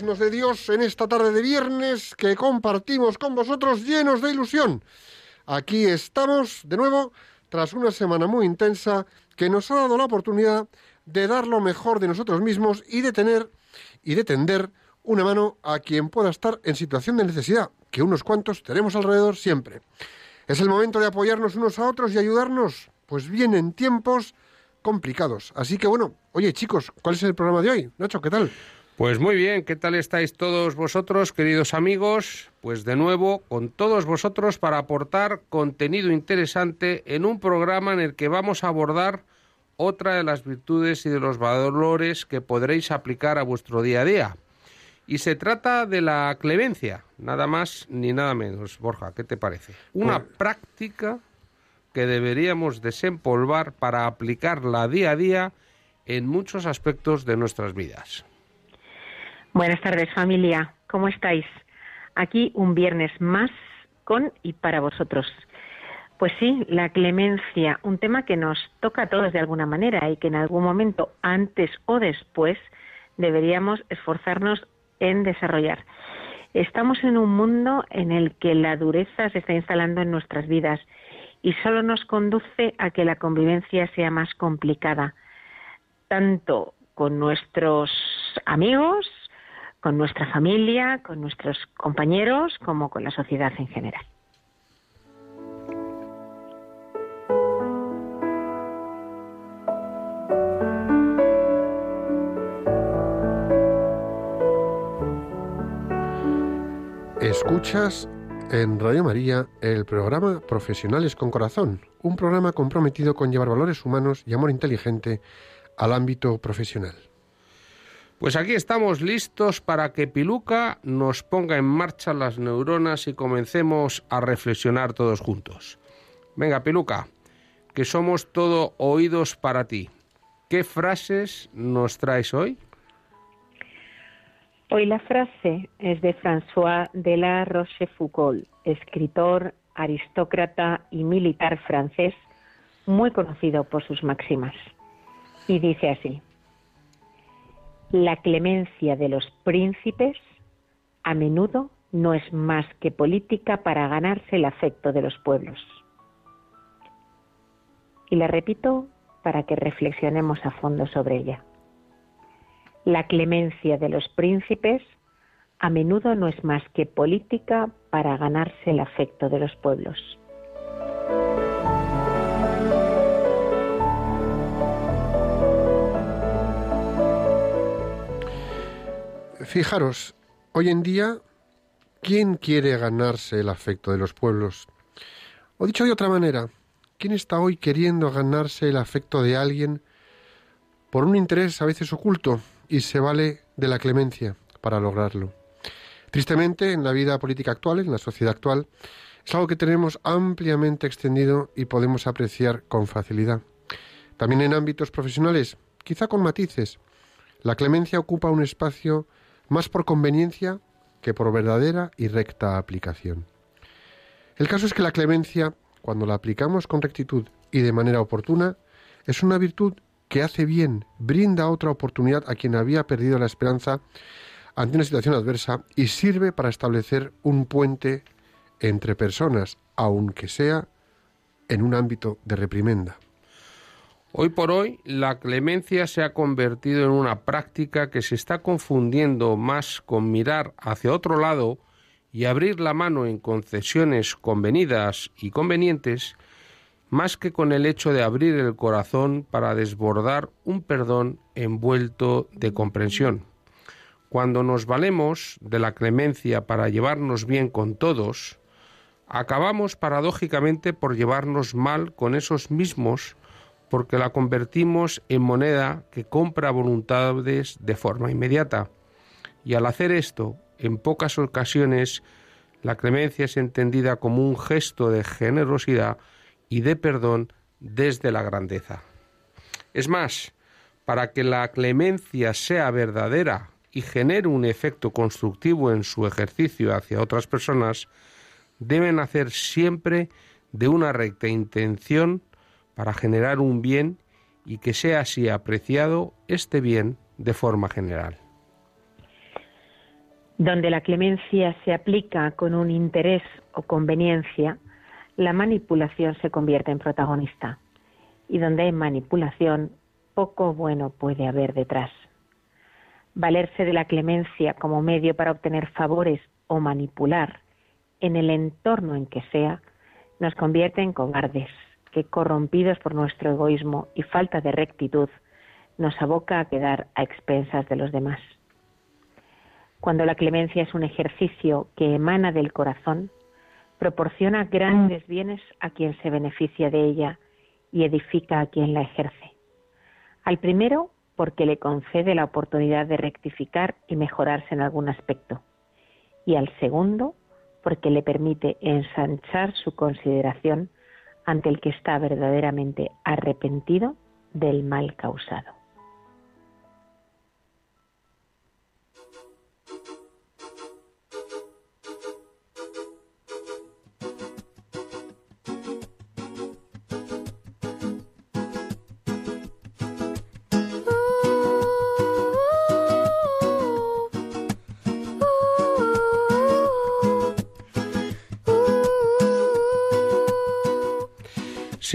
nos de Dios en esta tarde de viernes que compartimos con vosotros llenos de ilusión. Aquí estamos de nuevo tras una semana muy intensa que nos ha dado la oportunidad de dar lo mejor de nosotros mismos y de tener y de tender una mano a quien pueda estar en situación de necesidad, que unos cuantos tenemos alrededor siempre. Es el momento de apoyarnos unos a otros y ayudarnos, pues vienen tiempos complicados. Así que bueno, oye chicos, ¿cuál es el programa de hoy? Nacho, ¿qué tal? Pues muy bien, ¿qué tal estáis todos vosotros, queridos amigos? Pues de nuevo, con todos vosotros para aportar contenido interesante en un programa en el que vamos a abordar otra de las virtudes y de los valores que podréis aplicar a vuestro día a día. Y se trata de la clemencia, nada más ni nada menos. Borja, ¿qué te parece? Una Pues- práctica que deberíamos desempolvar para aplicarla día a día en muchos aspectos de nuestras vidas. Buenas tardes familia, ¿cómo estáis? Aquí un viernes más con y para vosotros. Pues sí, la clemencia, un tema que nos toca a todos de alguna manera y que en algún momento, antes o después, deberíamos esforzarnos en desarrollar. Estamos en un mundo en el que la dureza se está instalando en nuestras vidas y solo nos conduce a que la convivencia sea más complicada, tanto con nuestros amigos, con nuestra familia, con nuestros compañeros, como con la sociedad en general. Escuchas en Radio María el programa Profesionales con Corazón, un programa comprometido con llevar valores humanos y amor inteligente al ámbito profesional. Pues aquí estamos listos para que Piluca nos ponga en marcha las neuronas y comencemos a reflexionar todos juntos. Venga, Piluca, que somos todo oídos para ti. ¿Qué frases nos traes hoy? Hoy la frase es de François de la Rochefoucauld, escritor, aristócrata y militar francés, muy conocido por sus máximas. Y dice así, la clemencia de los príncipes a menudo no es más que política para ganarse el afecto de los pueblos. Y la repito para que reflexionemos a fondo sobre ella. La clemencia de los príncipes a menudo no es más que política para ganarse el afecto de los pueblos. Fijaros, hoy en día, ¿quién quiere ganarse el afecto de los pueblos? O dicho de otra manera, ¿quién está hoy queriendo ganarse el afecto de alguien por un interés a veces oculto y se vale de la clemencia para lograrlo? Tristemente, en la vida política actual, en la sociedad actual, es algo que tenemos ampliamente extendido y podemos apreciar con facilidad. También en ámbitos profesionales, quizá con matices, la clemencia ocupa un espacio más por conveniencia que por verdadera y recta aplicación. El caso es que la clemencia, cuando la aplicamos con rectitud y de manera oportuna, es una virtud que hace bien, brinda otra oportunidad a quien había perdido la esperanza ante una situación adversa y sirve para establecer un puente entre personas, aunque sea en un ámbito de reprimenda. Hoy por hoy, la clemencia se ha convertido en una práctica que se está confundiendo más con mirar hacia otro lado y abrir la mano en concesiones convenidas y convenientes, más que con el hecho de abrir el corazón para desbordar un perdón envuelto de comprensión. Cuando nos valemos de la clemencia para llevarnos bien con todos, acabamos paradójicamente por llevarnos mal con esos mismos porque la convertimos en moneda que compra voluntades de forma inmediata. Y al hacer esto, en pocas ocasiones, la clemencia es entendida como un gesto de generosidad y de perdón desde la grandeza. Es más, para que la clemencia sea verdadera y genere un efecto constructivo en su ejercicio hacia otras personas, deben hacer siempre de una recta intención para generar un bien y que sea así apreciado este bien de forma general. Donde la clemencia se aplica con un interés o conveniencia, la manipulación se convierte en protagonista. Y donde hay manipulación, poco bueno puede haber detrás. Valerse de la clemencia como medio para obtener favores o manipular en el entorno en que sea, nos convierte en cobardes, que corrompidos por nuestro egoísmo y falta de rectitud, nos aboca a quedar a expensas de los demás. Cuando la clemencia es un ejercicio que emana del corazón, proporciona grandes bienes a quien se beneficia de ella y edifica a quien la ejerce. Al primero, porque le concede la oportunidad de rectificar y mejorarse en algún aspecto. Y al segundo, porque le permite ensanchar su consideración ante el que está verdaderamente arrepentido del mal causado.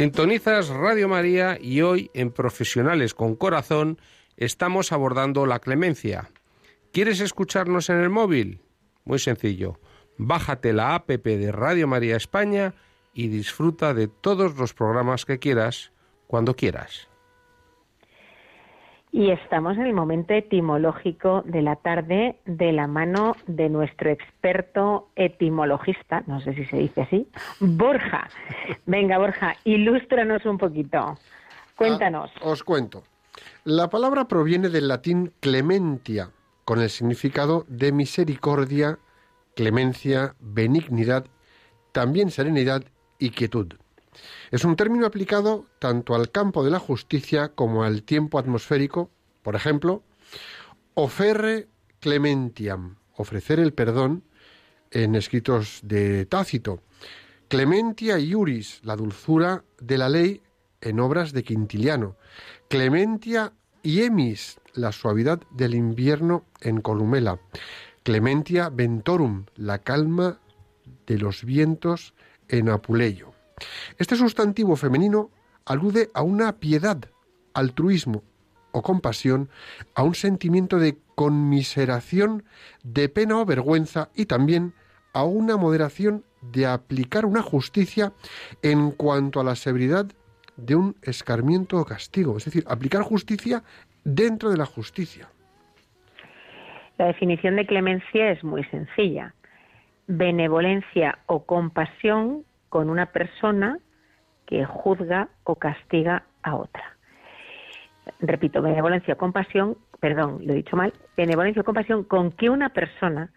Sintonizas Radio María y hoy en Profesionales con Corazón estamos abordando la clemencia. ¿Quieres escucharnos en el móvil? Muy sencillo. Bájate la app de Radio María España y disfruta de todos los programas que quieras cuando quieras. Y estamos en el momento etimológico de la tarde de la mano de nuestro experto etimologista, no sé si se dice así, Borja. Venga, Borja, ilústranos un poquito. Cuéntanos. Ah, os cuento. La palabra proviene del latín clementia, con el significado de misericordia, clemencia, benignidad, también serenidad y quietud. Es un término aplicado tanto al campo de la justicia como al tiempo atmosférico, por ejemplo, ofere clementiam, ofrecer el perdón en escritos de Tácito, clementia iuris, la dulzura de la ley en obras de Quintiliano, clementia emis, la suavidad del invierno en Columela, clementia ventorum, la calma de los vientos en Apuleyo. Este sustantivo femenino alude a una piedad, altruismo o compasión, a un sentimiento de conmiseración, de pena o vergüenza y también a una moderación de aplicar una justicia en cuanto a la severidad de un escarmiento o castigo, es decir, aplicar justicia dentro de la justicia. La definición de clemencia es muy sencilla. Benevolencia o compasión con una persona que juzga o castiga a otra. Repito, benevolencia o compasión, perdón, lo he dicho mal, benevolencia o compasión con que una persona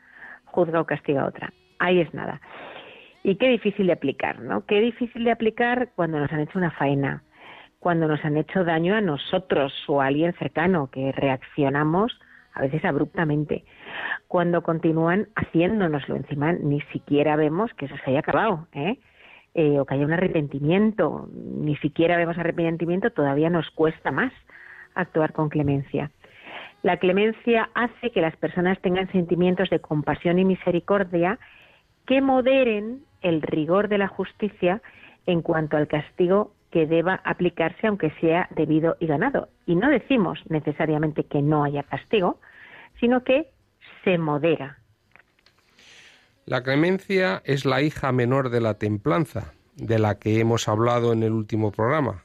juzga o castiga a otra. Ahí es nada. Y qué difícil de aplicar, ¿no? Qué difícil de aplicar cuando nos han hecho una faena, cuando nos han hecho daño a nosotros o a alguien cercano, que reaccionamos a veces abruptamente, cuando continúan haciéndonoslo. Encima ni siquiera vemos que eso se haya acabado, ¿eh? Eh, o que haya un arrepentimiento. Ni siquiera vemos arrepentimiento, todavía nos cuesta más actuar con clemencia. La clemencia hace que las personas tengan sentimientos de compasión y misericordia que moderen el rigor de la justicia en cuanto al castigo que deba aplicarse aunque sea debido y ganado. Y no decimos necesariamente que no haya castigo, sino que se modera. La clemencia es la hija menor de la templanza, de la que hemos hablado en el último programa,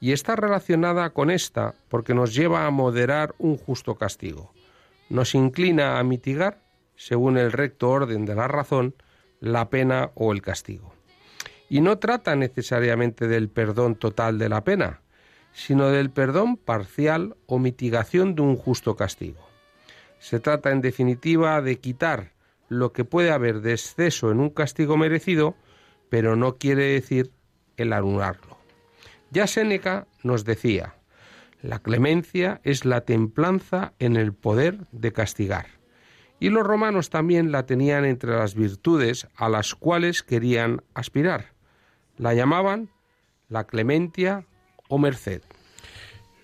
y está relacionada con esta porque nos lleva a moderar un justo castigo. Nos inclina a mitigar, según el recto orden de la razón, la pena o el castigo. Y no trata necesariamente del perdón total de la pena, sino del perdón parcial o mitigación de un justo castigo. Se trata, en definitiva, de quitar lo que puede haber de exceso en un castigo merecido, pero no quiere decir el anularlo. Ya Séneca nos decía, la clemencia es la templanza en el poder de castigar. Y los romanos también la tenían entre las virtudes a las cuales querían aspirar. La llamaban la clementia o merced.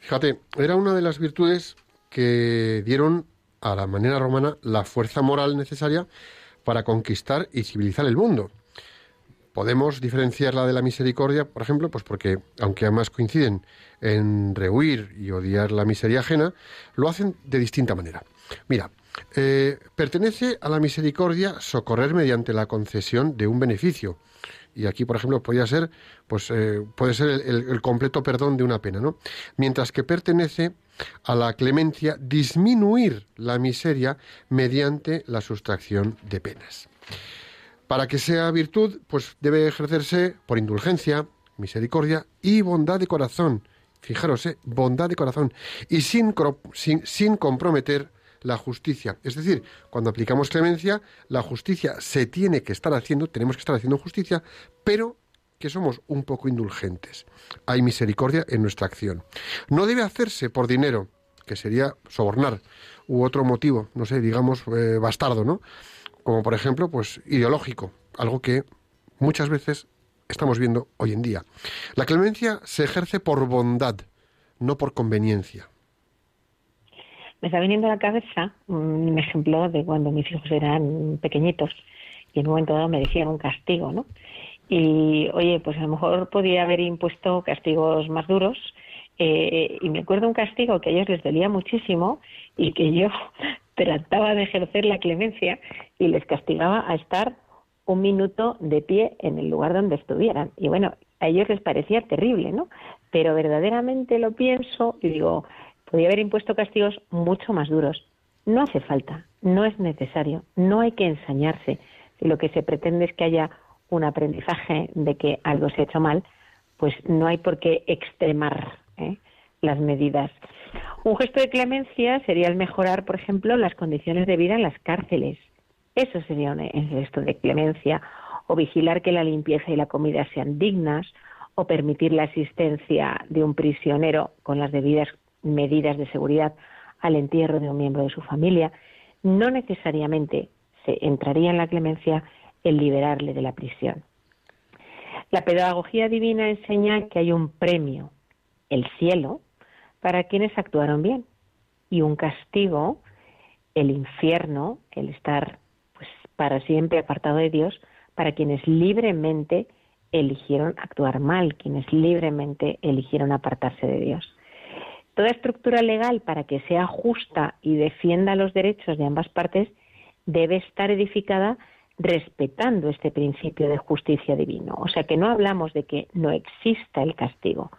Fíjate, era una de las virtudes que dieron a la manera romana la fuerza moral necesaria para conquistar y civilizar el mundo. Podemos diferenciarla de la misericordia, por ejemplo, pues porque, aunque además coinciden en rehuir y odiar la miseria ajena, lo hacen de distinta manera. Mira, eh, pertenece a la misericordia socorrer mediante la concesión de un beneficio. Y aquí, por ejemplo, podría ser, pues, eh, puede ser el, el, completo perdón de una pena, ¿no? Mientras que pertenece a la clemencia disminuir la miseria mediante la sustracción de penas. Para que sea virtud, pues debe ejercerse por indulgencia, misericordia y bondad de corazón. Fijaros, ¿eh? bondad de corazón. Y sin, sin, sin comprometer la justicia. Es decir, cuando aplicamos clemencia, la justicia se tiene que estar haciendo, tenemos que estar haciendo justicia, pero que somos un poco indulgentes. Hay misericordia en nuestra acción. No debe hacerse por dinero, que sería sobornar, u otro motivo, no sé, digamos, eh, bastardo, ¿no? como por ejemplo, pues ideológico, algo que muchas veces estamos viendo hoy en día. La clemencia se ejerce por bondad, no por conveniencia. Me está viniendo a la cabeza un ejemplo de cuando mis hijos eran pequeñitos y en un momento dado me decían un castigo, ¿no? Y oye, pues a lo mejor podía haber impuesto castigos más duros. Eh, y me acuerdo un castigo que a ellos les dolía muchísimo y que yo trataba de ejercer la clemencia y les castigaba a estar un minuto de pie en el lugar donde estuvieran. Y bueno, a ellos les parecía terrible, ¿no? Pero verdaderamente lo pienso y digo, podría haber impuesto castigos mucho más duros. No hace falta, no es necesario, no hay que ensañarse. Si lo que se pretende es que haya un aprendizaje de que algo se ha hecho mal, pues no hay por qué extremar ¿eh? las medidas. Un gesto de clemencia sería el mejorar, por ejemplo, las condiciones de vida en las cárceles. Eso sería un gesto de clemencia. O vigilar que la limpieza y la comida sean dignas, o permitir la asistencia de un prisionero con las debidas medidas de seguridad al entierro de un miembro de su familia. No necesariamente se entraría en la clemencia el liberarle de la prisión. La pedagogía divina enseña que hay un premio, el cielo, para quienes actuaron bien y un castigo, el infierno, el estar pues para siempre apartado de Dios, para quienes libremente eligieron actuar mal, quienes libremente eligieron apartarse de Dios. Toda estructura legal para que sea justa y defienda los derechos de ambas partes debe estar edificada respetando este principio de justicia divino. O sea que no hablamos de que no exista el castigo,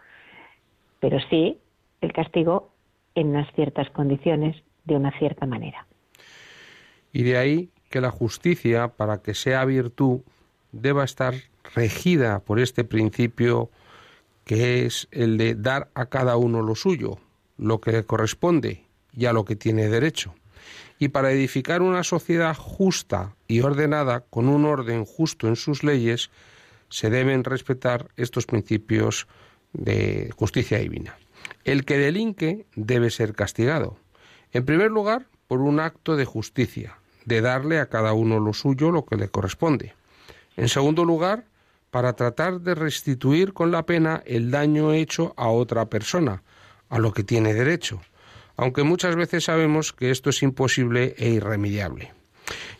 pero sí el castigo en unas ciertas condiciones, de una cierta manera. Y de ahí que la justicia, para que sea virtud, deba estar regida por este principio que es el de dar a cada uno lo suyo, lo que le corresponde y a lo que tiene derecho. Y para edificar una sociedad justa y ordenada, con un orden justo en sus leyes, se deben respetar estos principios de justicia divina. El que delinque debe ser castigado. En primer lugar, por un acto de justicia, de darle a cada uno lo suyo, lo que le corresponde. En segundo lugar, para tratar de restituir con la pena el daño hecho a otra persona, a lo que tiene derecho, aunque muchas veces sabemos que esto es imposible e irremediable.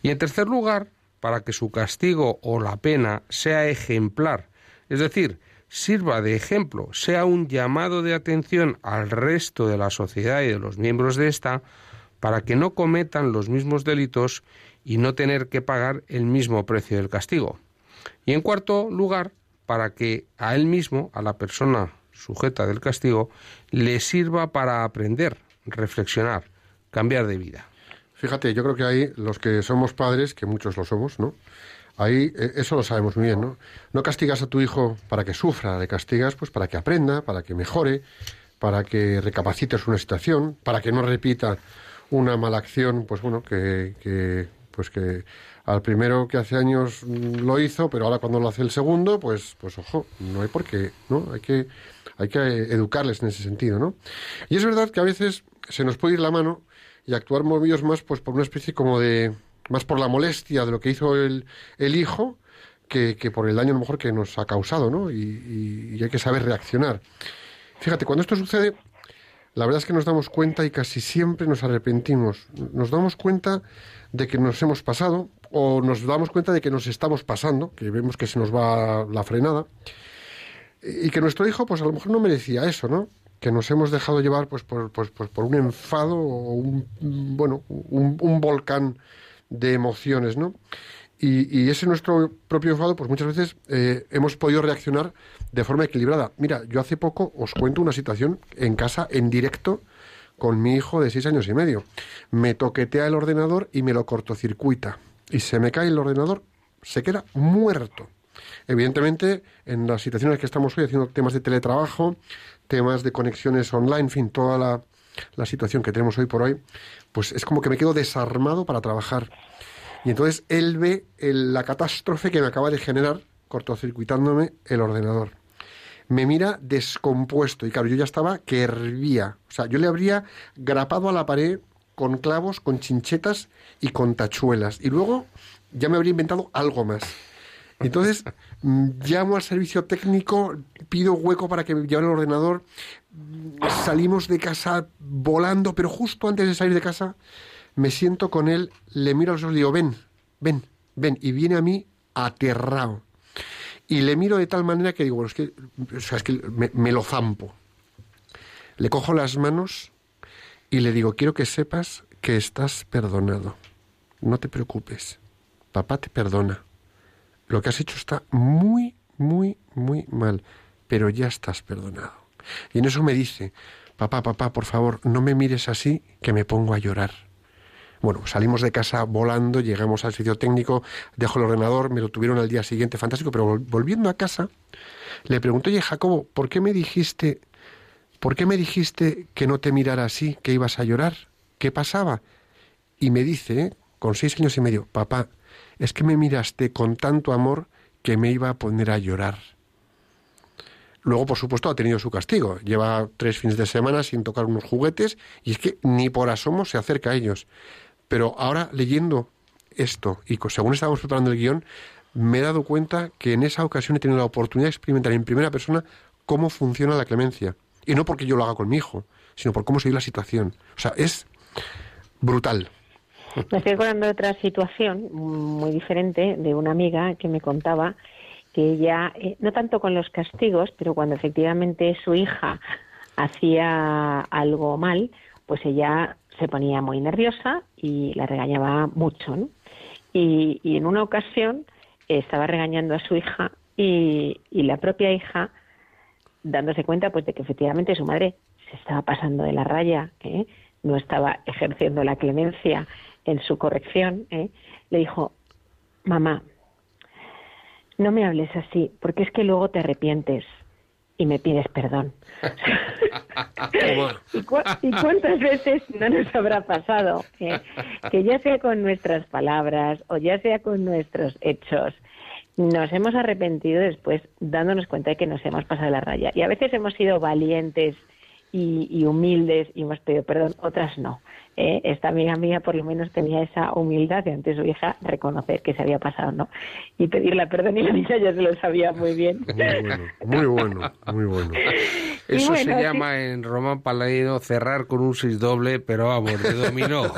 Y en tercer lugar, para que su castigo o la pena sea ejemplar, es decir, sirva de ejemplo, sea un llamado de atención al resto de la sociedad y de los miembros de ésta, para que no cometan los mismos delitos y no tener que pagar el mismo precio del castigo. Y en cuarto lugar, para que a él mismo, a la persona sujeta del castigo, le sirva para aprender, reflexionar, cambiar de vida. Fíjate, yo creo que ahí los que somos padres, que muchos lo somos, ¿no? Ahí eh, eso lo sabemos muy bien, ¿no? No castigas a tu hijo para que sufra, le castigas pues para que aprenda, para que mejore, para que recapacites una situación, para que no repita una mala acción, pues bueno, que, que pues que al primero que hace años lo hizo, pero ahora cuando lo hace el segundo, pues pues ojo, no hay por qué, ¿no? Hay que hay que educarles en ese sentido, ¿no? Y es verdad que a veces se nos puede ir la mano y actuar movidos más pues por una especie como de más por la molestia de lo que hizo el, el hijo que, que, por el daño a lo mejor que nos ha causado, ¿no? Y, y, hay que saber reaccionar. Fíjate, cuando esto sucede, la verdad es que nos damos cuenta y casi siempre nos arrepentimos. Nos damos cuenta de que nos hemos pasado o nos damos cuenta de que nos estamos pasando, que vemos que se nos va la frenada y que nuestro hijo pues a lo mejor no merecía eso, ¿no? Que nos hemos dejado llevar pues por, pues, pues por un enfado o un, bueno, un, volcán de emociones, ¿no? Y, y, ese nuestro propio enfado, pues muchas veces eh, hemos podido reaccionar de forma equilibrada. Mira, yo hace poco os cuento una situación en casa, en directo, con mi hijo de seis años y medio. Me toquetea el ordenador y me lo cortocircuita. Y se me cae el ordenador, se queda muerto. Evidentemente, en las situaciones que estamos hoy haciendo temas de teletrabajo, temas de conexiones online, en fin, toda la, situación que tenemos hoy por hoy, pues es como que me quedo desarmado para trabajar. Y entonces él ve la catástrofe que me acaba de generar cortocircuitándome el ordenador. Me mira descompuesto y claro, yo ya estaba que hervía. O sea, yo le habría grapado a la pared con clavos, con chinchetas y con tachuelas. Y luego ya me habría inventado algo más. Entonces, mm, llamo al servicio técnico, pido hueco para que me lleven el ordenador, salimos de casa volando, pero justo antes de salir de casa me siento con él, le miro a los ojos y digo, ven, ven, ven, y viene a mí aterrado. Y le miro de tal manera que digo, bueno, es que, o sea, es que me, me lo zampo. Le cojo las manos y le digo, quiero que sepas que estás perdonado. No te preocupes. Papá te perdona lo que has hecho está muy, muy, muy mal, pero ya estás perdonado. Y en eso me dice, papá, papá, por favor, no me mires así, que me pongo a llorar. Bueno, salimos de casa volando, llegamos al sitio técnico, dejo el ordenador, me lo tuvieron al día siguiente, fantástico, pero volviendo a casa, le pregunto, oye, Jacobo, ¿por qué me dijiste, por qué me dijiste que no te mirara así, que ibas a llorar? ¿Qué pasaba? Y me dice, con seis años y medio, papá, es que me miraste con tanto amor que me iba a poner a llorar. Luego, por supuesto, ha tenido su castigo. Lleva tres fines de semana sin tocar unos juguetes y es que ni por asomo se acerca a ellos. Pero ahora, leyendo esto y según estábamos preparando el guion, me he dado cuenta que en esa ocasión he tenido la oportunidad de experimentar en primera persona cómo funciona la clemencia. Y no porque yo lo haga con mi hijo, sino por cómo se la situación. O sea, es brutal. Me estoy acordando de otra situación muy diferente de una amiga que me contaba que ella, eh, no tanto con los castigos, pero cuando efectivamente su hija hacía algo mal, pues ella se ponía muy nerviosa y la regañaba mucho. ¿no? Y, en una ocasión estaba regañando a su hija y, la propia hija, dándose cuenta pues de que efectivamente su madre se estaba pasando de la raya, ¿eh? no estaba ejerciendo la clemencia en su corrección, ¿eh? le dijo, mamá, no me hables así, porque es que luego te arrepientes y me pides perdón. ¿Y, cuántas veces no nos habrá pasado? Eh? Que ya sea con nuestras palabras o ya sea con nuestros hechos, nos hemos arrepentido después dándonos cuenta de que nos hemos pasado la raya. Y a veces hemos sido valientes y, humildes y hemos pedido perdón, otras no. Eh, esta amiga mía por lo menos tenía esa humildad de ante su hija reconocer que se había pasado, ¿no? Y pedirle perdón y la niña ya se lo sabía muy bien. Muy bueno, muy bueno, Eso se llama en Román Paladino cerrar con un seis doble, pero vamos, de dominó.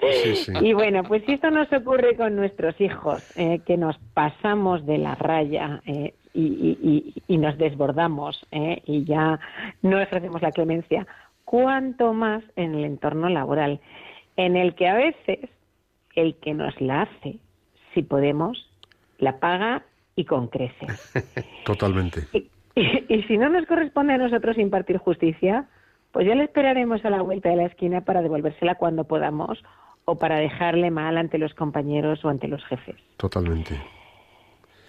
Y bueno, pues si esto nos ocurre con nuestros hijos, eh, que nos pasamos de la raya eh, y, nos desbordamos eh, y ya no ofrecemos la clemencia, cuanto más en el entorno laboral, en el que a veces el que nos la hace, si podemos, la paga y con creces. Totalmente. y si no nos corresponde a nosotros impartir justicia, pues ya le esperaremos a la vuelta de la esquina para devolvérsela cuando podamos o para dejarle mal ante los compañeros o ante los jefes. Totalmente.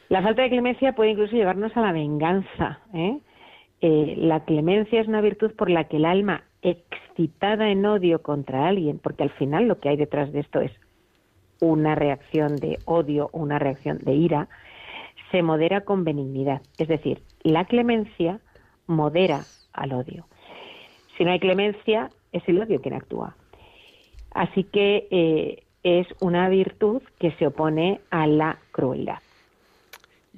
La falta de clemencia puede incluso llevarnos a la venganza. ¿eh? Eh, la clemencia es una virtud por la que el alma excitada en odio contra alguien, porque al final lo que hay detrás de esto es una reacción de odio una reacción de ira, se modera con benignidad. Es decir, la clemencia modera al odio. Si no hay clemencia, es el odio quien actúa. Así que eh, es una virtud que se opone a la crueldad.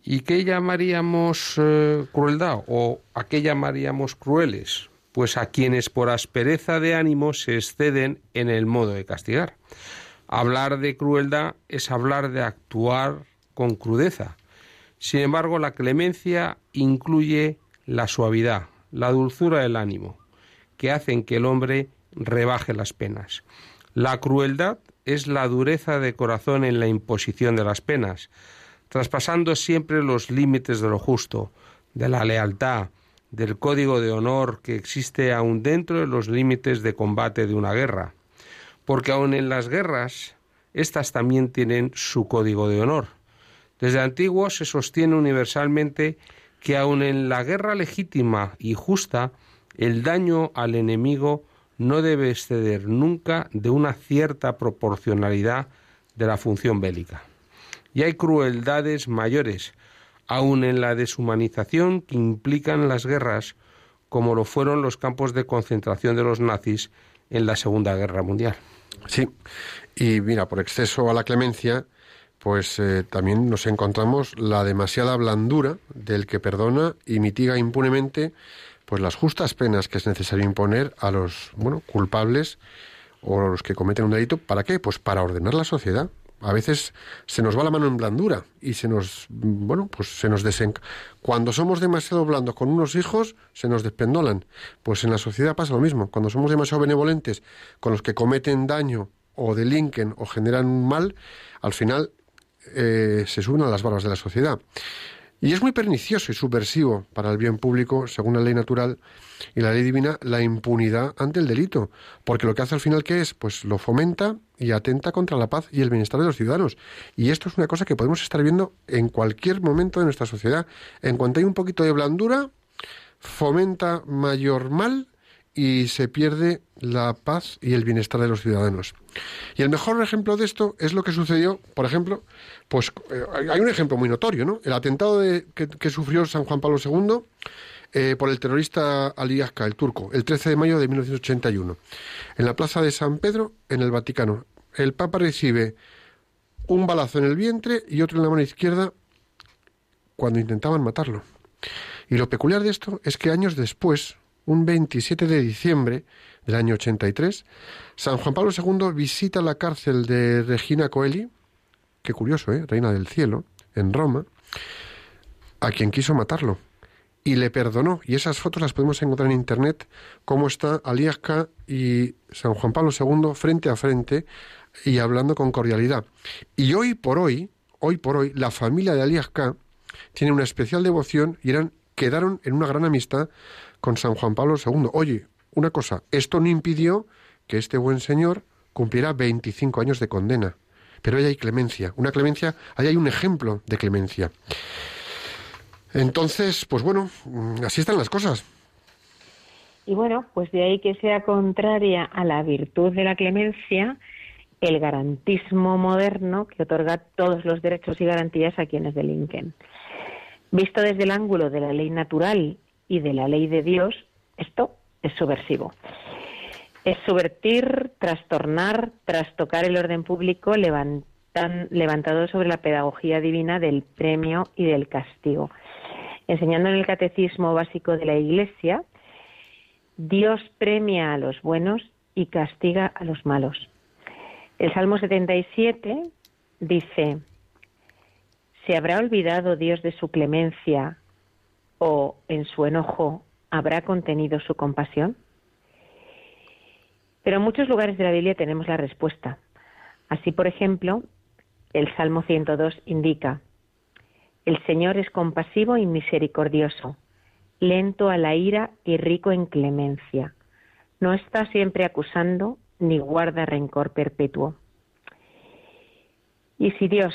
¿Y qué llamaríamos eh, crueldad o a qué llamaríamos crueles? Pues a quienes por aspereza de ánimo se exceden en el modo de castigar. Hablar de crueldad es hablar de actuar con crudeza. Sin embargo, la clemencia incluye la suavidad, la dulzura del ánimo, que hacen que el hombre rebaje las penas. La crueldad es la dureza de corazón en la imposición de las penas, traspasando siempre los límites de lo justo, de la lealtad, del código de honor que existe aún dentro de los límites de combate de una guerra. Porque aun en las guerras, éstas también tienen su código de honor. Desde antiguo se sostiene universalmente que aun en la guerra legítima y justa, el daño al enemigo no debe exceder nunca de una cierta proporcionalidad de la función bélica. Y hay crueldades mayores, aun en la deshumanización que implican las guerras, como lo fueron los campos de concentración de los nazis en la Segunda Guerra Mundial. Sí, y mira, por exceso a la clemencia, pues eh, también nos encontramos la demasiada blandura del que perdona y mitiga impunemente pues las justas penas que es necesario imponer a los bueno culpables o los que cometen un delito. Para qué pues para ordenar la sociedad a veces se nos va la mano en blandura y se nos bueno pues se nos desen cuando somos demasiado blandos con unos hijos se nos despendolan. Pues en la sociedad pasa lo mismo. Cuando somos demasiado benevolentes con los que cometen daño o delinquen o generan un mal al final eh, se suben a las barbas de la sociedad. Y es muy pernicioso y subversivo para el bien público, según la ley natural y la ley divina, la impunidad ante el delito, porque lo que hace al final ¿qué es? Pues lo fomenta y atenta contra la paz y el bienestar de los ciudadanos. Y esto es una cosa que podemos estar viendo en cualquier momento de nuestra sociedad. En cuanto hay un poquito de blandura, fomenta mayor mal y se pierde la paz y el bienestar de los ciudadanos. Y el mejor ejemplo de esto es lo que sucedió, por ejemplo, pues eh, hay un ejemplo muy notorio, ¿no? El atentado de, que, sufrió San Juan Pablo II eh, por el terrorista Ali el turco, el 13 de mayo de 1981, en la plaza de San Pedro, en el Vaticano. El Papa recibe un balazo en el vientre y otro en la mano izquierda cuando intentaban matarlo. Y lo peculiar de esto es que años después, un 27 de diciembre del año 83, San Juan Pablo II visita la cárcel de Regina Coeli, qué curioso, ¿eh? Reina del Cielo, en Roma, a quien quiso matarlo. Y le perdonó. Y esas fotos las podemos encontrar en internet, cómo está Aliasca y San Juan Pablo II frente a frente y hablando con cordialidad. Y hoy por hoy, hoy por hoy, la familia de Aliasca tiene una especial devoción y eran, quedaron en una gran amistad con San Juan Pablo II. Oye, una cosa, esto no impidió que este buen señor cumpliera 25 años de condena. Pero ahí hay clemencia, una clemencia, ahí hay un ejemplo de clemencia. Entonces, pues bueno, así están las cosas. Y bueno, pues de ahí que sea contraria a la virtud de la clemencia el garantismo moderno que otorga todos los derechos y garantías a quienes delinquen. Visto desde el ángulo de la ley natural y de la ley de Dios, esto es subversivo. Es subvertir, trastornar, trastocar el orden público levantan, levantado sobre la pedagogía divina del premio y del castigo. Enseñando en el catecismo básico de la Iglesia, Dios premia a los buenos y castiga a los malos. El Salmo 77 dice, ¿se habrá olvidado Dios de su clemencia o en su enojo habrá contenido su compasión? Pero en muchos lugares de la Biblia tenemos la respuesta. Así, por ejemplo, el Salmo 102 indica, el Señor es compasivo y misericordioso, lento a la ira y rico en clemencia. No está siempre acusando ni guarda rencor perpetuo. Y si Dios,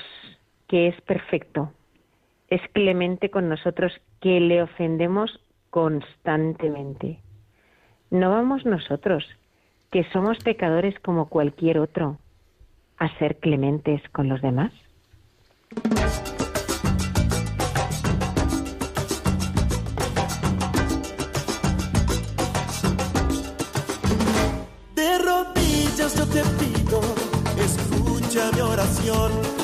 que es perfecto, es clemente con nosotros, que le ofendemos constantemente, ¿no vamos nosotros, que somos pecadores como cualquier otro, a ser clementes con los demás? Mi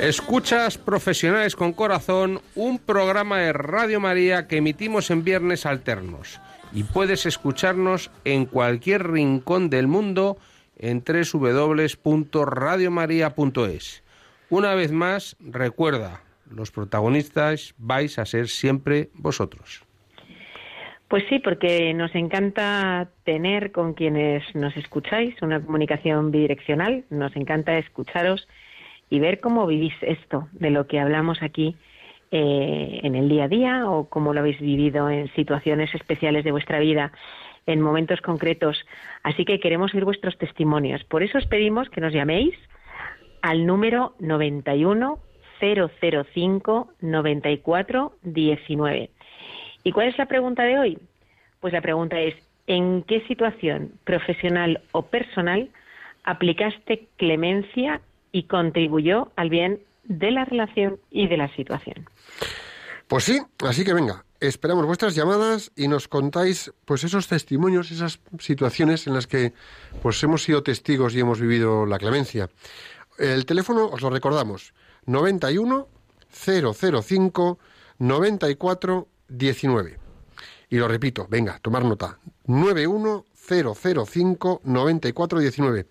Escuchas Profesionales con Corazón, un programa de Radio María que emitimos en viernes alternos. Y puedes escucharnos en cualquier rincón del mundo en www.radiomaria.es. Una vez más, recuerda, los protagonistas vais a ser siempre vosotros. Pues sí, porque nos encanta tener con quienes nos escucháis una comunicación bidireccional, nos encanta escucharos y ver cómo vivís esto de lo que hablamos aquí eh, en el día a día o cómo lo habéis vivido en situaciones especiales de vuestra vida, en momentos concretos. Así que queremos oír vuestros testimonios. Por eso os pedimos que nos llaméis al número 91 005 94 19. ¿Y cuál es la pregunta de hoy? Pues la pregunta es, ¿en qué situación profesional o personal aplicaste clemencia y contribuyó al bien de la relación y de la situación. Pues sí, así que venga, esperamos vuestras llamadas y nos contáis pues esos testimonios, esas situaciones en las que pues hemos sido testigos y hemos vivido la clemencia. El teléfono os lo recordamos, 91 005 94 19. Y lo repito, venga, tomar nota, 91 005 94 19.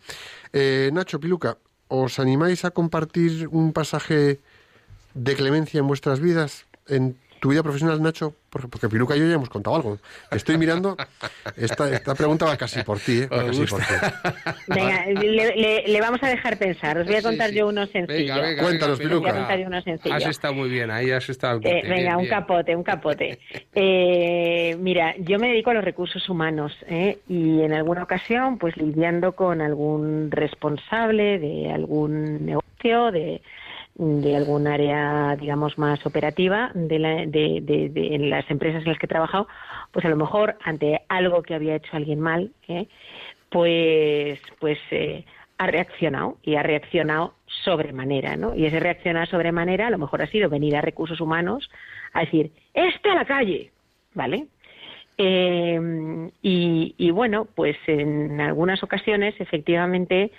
Nacho Piluca, ¿Os animáis a compartir un pasaje de clemencia en vuestras vidas? En tu vida profesional, Nacho, porque Piluca y yo ya hemos contado algo. Estoy mirando, esta, esta pregunta va casi por ti, ¿eh? Va casi por ti. Venga, le, vamos a dejar pensar. Os voy a contar yo uno sencillo. Venga, Cuéntanos, Piluca. Has estado muy bien, ahí has estado. Eh, venga, un capote, un capote. Eh, mira, yo me dedico a los recursos humanos ¿eh? y en alguna ocasión, pues lidiando con algún responsable de algún negocio, de de algún área, digamos, más operativa de, de, en las empresas en las que he trabajado, pues a lo mejor ante algo que había hecho alguien mal, ¿eh? pues, pues eh, ha reaccionado y ha reaccionado sobremanera, ¿no? Y ese reaccionar sobremanera a lo mejor ha sido venir a recursos humanos a decir, ¡este a la calle! ¿Vale? Eh, y, bueno, pues en algunas ocasiones efectivamente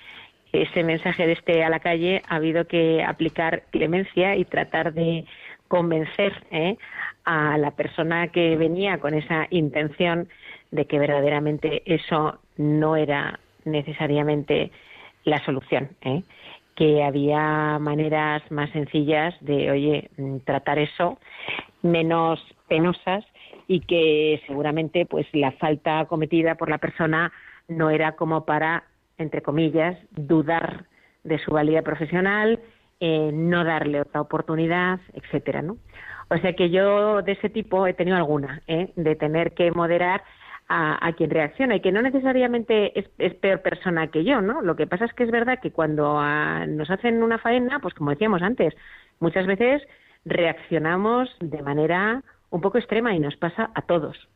ese mensaje de este a la calle ha habido que aplicar clemencia y tratar de convencer ¿eh? a la persona que venía con esa intención de que verdaderamente eso no era necesariamente la solución, ¿eh? que había maneras más sencillas de, oye, mm, tratar eso menos penosas y que seguramente pues la falta cometida por la persona no era como para entre comillas, dudar de su valía profesional, eh, no darle otra oportunidad, etcétera, ¿no? O sea que yo de ese tipo he tenido alguna, ¿eh? de tener que moderar a, quien reacciona y que no necesariamente es, peor persona que yo, ¿no? Lo que pasa es que es verdad que cuando ah, nos hacen una faena, pues como decíamos antes, muchas veces reaccionamos de manera un poco extrema y nos pasa a todos.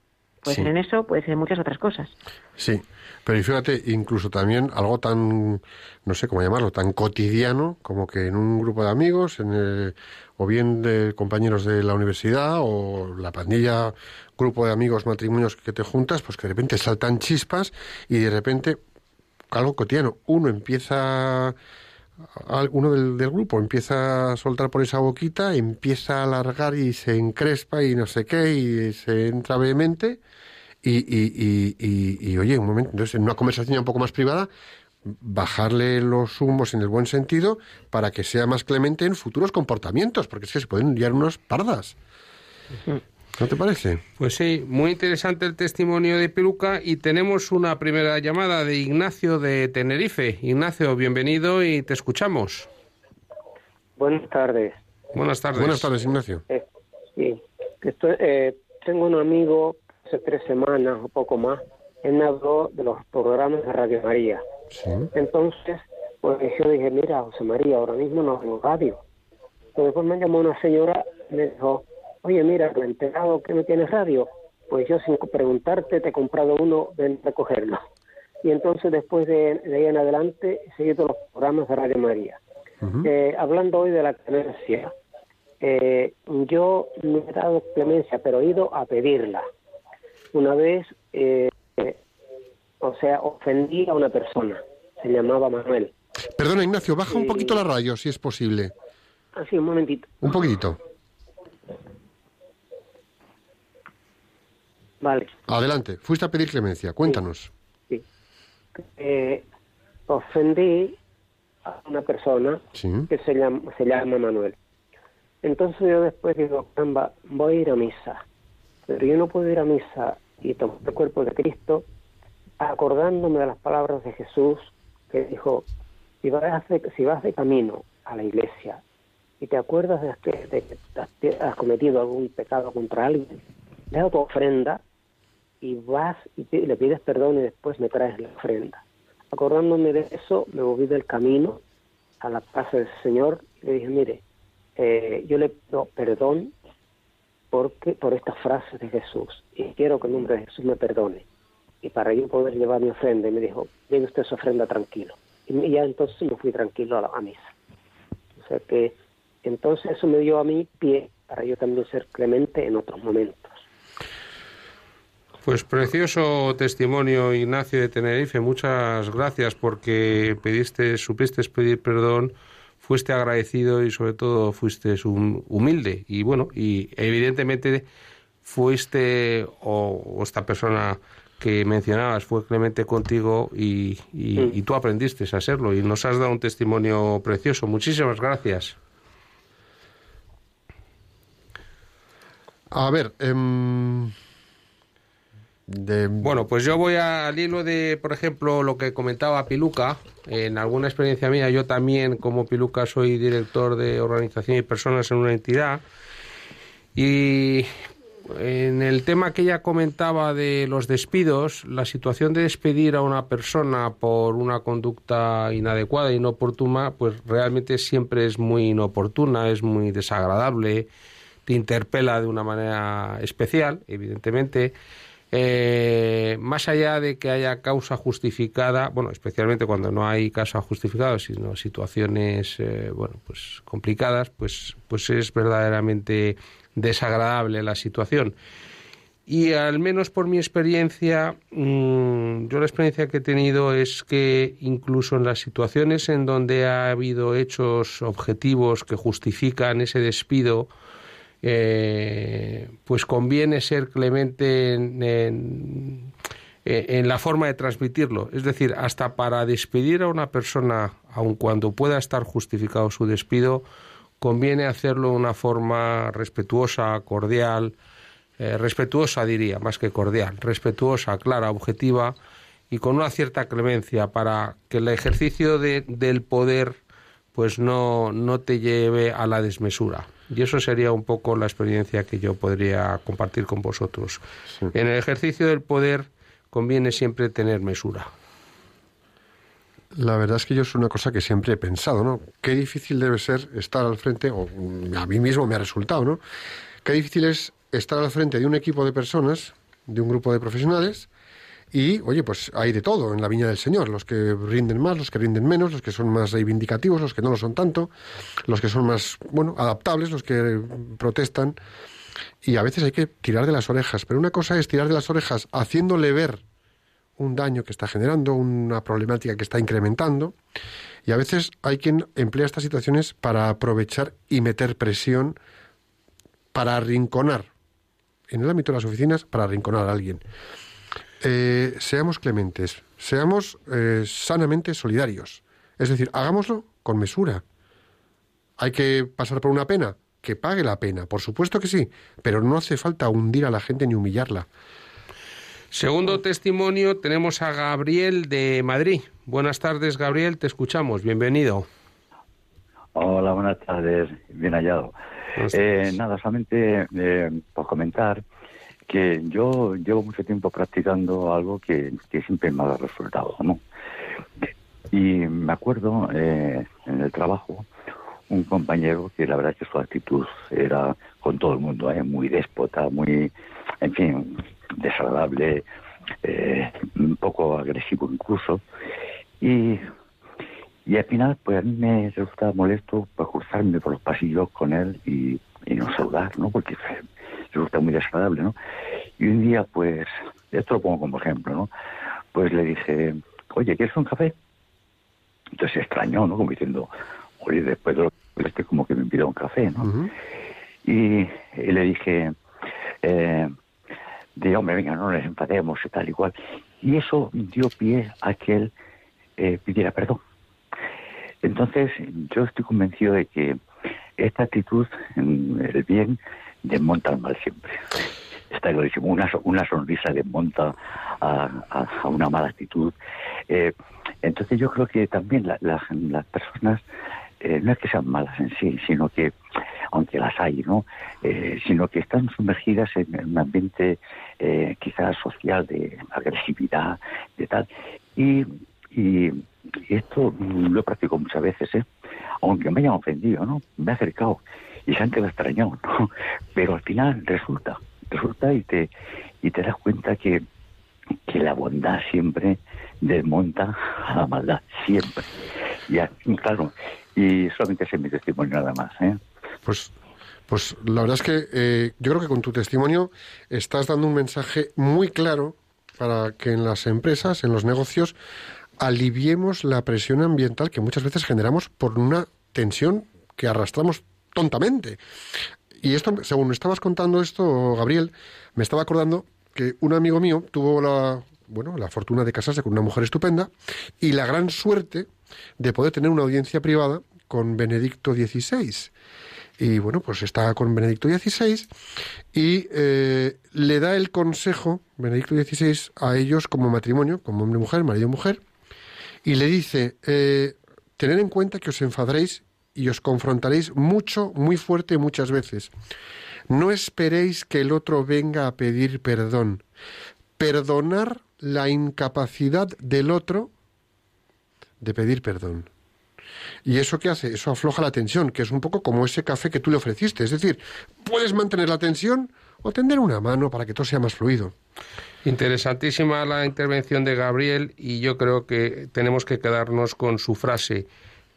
Puede ser en eso, puede ser en muchas otras cosas. Sí, pero fíjate, incluso también algo tan, no sé cómo llamarlo, tan cotidiano como que en un grupo de amigos, en o bien de compañeros de la universidad o la pandilla, grupo de amigos, matrimonios que te juntas, pues que de repente saltan chispas y de repente algo cotidiano. Uno empieza uno del, grupo empieza a soltar por esa boquita, empieza a alargar y se encrespa y no sé qué, y se entra vehemente. Y, y, y, y, oye, un momento, entonces en una conversación un poco más privada, bajarle los humos en el buen sentido para que sea más clemente en futuros comportamientos, porque es que se pueden liar unos pardas. ¿No te parece? Pues sí, muy interesante el testimonio de Peluca y tenemos una primera llamada de Ignacio de Tenerife. Ignacio, bienvenido y te escuchamos. Buenas tardes. Buenas tardes. Buenas tardes, Ignacio. Eh, sí, eh, tengo un amigo hace tres semanas o poco más. Él me habló de los programas de Radio María. Sí. Entonces, pues yo dije, mira, José María, ahora mismo no tengo radio. Pero después me llamó una señora y me dijo, oye, mira, ¿te enterado que no tienes radio? Pues yo sin preguntarte te he comprado uno, ven a recogerlo. Y entonces después de, ahí en adelante he seguido los programas de Radio María. Eh, hablando hoy de la clemencia, eh, yo no he dado clemencia, pero he ido a pedirla. Una vez, eh, o sea, ofendí a una persona, se llamaba Manuel. Perdona, Ignacio, baja un poquito la radio, si es posible. Así, ah, un momentito. Un poquitito. Vale. Adelante, fuiste a pedir clemencia, cuéntanos. Sí. Eh, ofendí a una persona que se llama, se llama Manuel. Entonces yo después digo, voy a ir a misa. Pero yo no puedo ir a misa y tomar el cuerpo de Cristo acordándome de las palabras de Jesús que dijo, si vas de, si vas de camino a la iglesia y te acuerdas de, que has cometido algún pecado contra alguien, deja tu ofrenda y vas y le pides perdón y después me traes la ofrenda. Acordándome de eso, me volví del camino a la casa del Señor y le dije, mire, eh, yo le pido perdón porque por estas frases de Jesús y quiero que en nombre de Jesús me perdone. Y para yo poder llevar mi ofrenda, y me dijo, lleve usted su ofrenda tranquilo. Y ya entonces me fui tranquilo a la misa. O sea que entonces eso me dio a mí pie para yo también ser clemente en otros momentos. Pues precioso testimonio, Ignacio de Tenerife. Muchas gracias porque pediste, supiste pedir perdón, fuiste agradecido y sobre todo fuiste humilde. Y bueno, y evidentemente fuiste, o, esta persona que mencionabas fue clemente contigo y, y, tú aprendiste a hacerlo y nos has dado un testimonio precioso. Muchísimas gracias. A ver, eh, bueno, pues yo voy al hilo de, por ejemplo, lo que comentaba Piluca. En alguna experiencia mía, yo también, como Piluca, soy director de organización y personas en una entidad. Y en el tema que ella comentaba de los despidos, la situación de despedir a una persona por una conducta inadecuada, inoportuna, pues realmente siempre es muy inoportuna, es muy desagradable, te interpela de una manera especial, evidentemente. Eh, más allá de que haya causa justificada, bueno, especialmente cuando no hay causa justificada, sino situaciones, eh, bueno, pues complicadas, pues, pues es verdaderamente desagradable la situación. Y al menos por mi experiencia, mm, yo la experiencia que he tenido es que incluso en las situaciones en donde ha habido hechos objetivos que justifican ese despido, eh, pues conviene ser clemente en, la forma de transmitirlo. Es decir, hasta para despedir a una persona, aun cuando pueda estar justificado su despido, conviene hacerlo de una forma respetuosa, cordial, eh, respetuosa diría, más que cordial, respetuosa, clara, objetiva y con una cierta clemencia para que el ejercicio del poder pues no, no te lleve a la desmesura. Y eso sería un poco la experiencia que yo podría compartir con vosotros. En el ejercicio del poder conviene siempre tener mesura. La verdad es que yo es una cosa que siempre he pensado, ¿no? Qué difícil debe ser estar al frente, o a mí mismo me ha resultado, ¿no? Qué difícil es estar al frente de un equipo de personas, de un grupo de profesionales, y, oye, pues hay de todo en la viña del Señor, los que rinden más, los que rinden menos, los que son más reivindicativos, los que no lo son tanto, los que son más, bueno, adaptables, los que protestan. Y a veces hay que tirar de las orejas, pero una cosa es tirar de las orejas haciéndole ver un daño que está generando, una problemática que está incrementando, y a veces hay quien emplea estas situaciones para aprovechar y meter presión para arrinconar, en el ámbito de las oficinas, para arrinconar a alguien. Eh, seamos clementes, seamos eh, sanamente solidarios. Es decir, hagámoslo con mesura. ¿Hay que pasar por una pena? Que pague la pena, por supuesto que sí, pero no hace falta hundir a la gente ni humillarla. Segundo testimonio tenemos a Gabriel de Madrid. Buenas tardes, Gabriel, te escuchamos. Bienvenido. Hola, buenas tardes. Bien hallado. Eh, nada, solamente por comentar que yo llevo mucho tiempo practicando algo que, siempre me ha dado resultado, ¿no? Y me acuerdo eh, en el trabajo un compañero que la verdad que su actitud era con todo el mundo, ¿eh? muy déspota, muy, en fin, desagradable, eh, un poco agresivo incluso. Y, y al final, pues a mí me resultaba molesto pues, cruzarme por los pasillos con él y, y no saludar, ¿no? Porque resulta muy desagradable, ¿no? Y un día, pues, esto lo pongo como ejemplo, ¿no? Pues le dije, oye, ¿quieres un café? Entonces se extrañó, ¿no? Como diciendo, oye, después de lo que este como que me pidió un café, ¿no? y, le dije, eh, de hombre, venga, no nos enfademos y tal igual. Y eso dio pie a que él eh, pidiera perdón. Entonces, yo estoy convencido de que esta actitud, el bien, desmonta el mal siempre. Está clarísimo. Una, una sonrisa desmonta a, una mala actitud. Eh, entonces yo creo que también las personas eh, no es que sean malas en sí, sino que, aunque las hay, ¿no? Eh, sino que están sumergidas en, un ambiente quizás social de agresividad, de tal. Y, y, esto lo practico muchas veces, ¿eh? Aunque me hayan ofendido, ¿no? Me he acercado y se han quedado extrañados, ¿no? Pero al final resulta, resulta y te, y te das cuenta que, que la bondad siempre desmonta a la maldad, siempre. Y claro, y solamente ese es mi testimonio nada más, ¿eh? Pues pues la verdad es que eh, yo creo que con tu testimonio estás dando un mensaje muy claro para que en las empresas, en los negocios, aliviemos la presión ambiental que muchas veces generamos por una tensión que arrastramos tontamente. Y esto, según me estabas contando esto, Gabriel, me estaba acordando que un amigo mío tuvo la, bueno, la fortuna de casarse con una mujer estupenda y la gran suerte de poder tener una audiencia privada con Benedicto XVI. Y bueno, pues está con Benedicto XVI y eh, le da el consejo, Benedicto XVI, a ellos como matrimonio, como hombre y mujer, marido y mujer, y le dice, eh, tener en cuenta que os enfadaréis y os confrontaréis mucho, muy fuerte muchas veces. No esperéis que el otro venga a pedir perdón. Perdonar la incapacidad del otro de pedir perdón. ¿Y eso qué hace? Eso afloja la tensión, que es un poco como ese café que tú le ofreciste. Es decir, puedes mantener la tensión o tender una mano para que todo sea más fluido. Interesantísima la intervención de Gabriel y yo creo que tenemos que quedarnos con su frase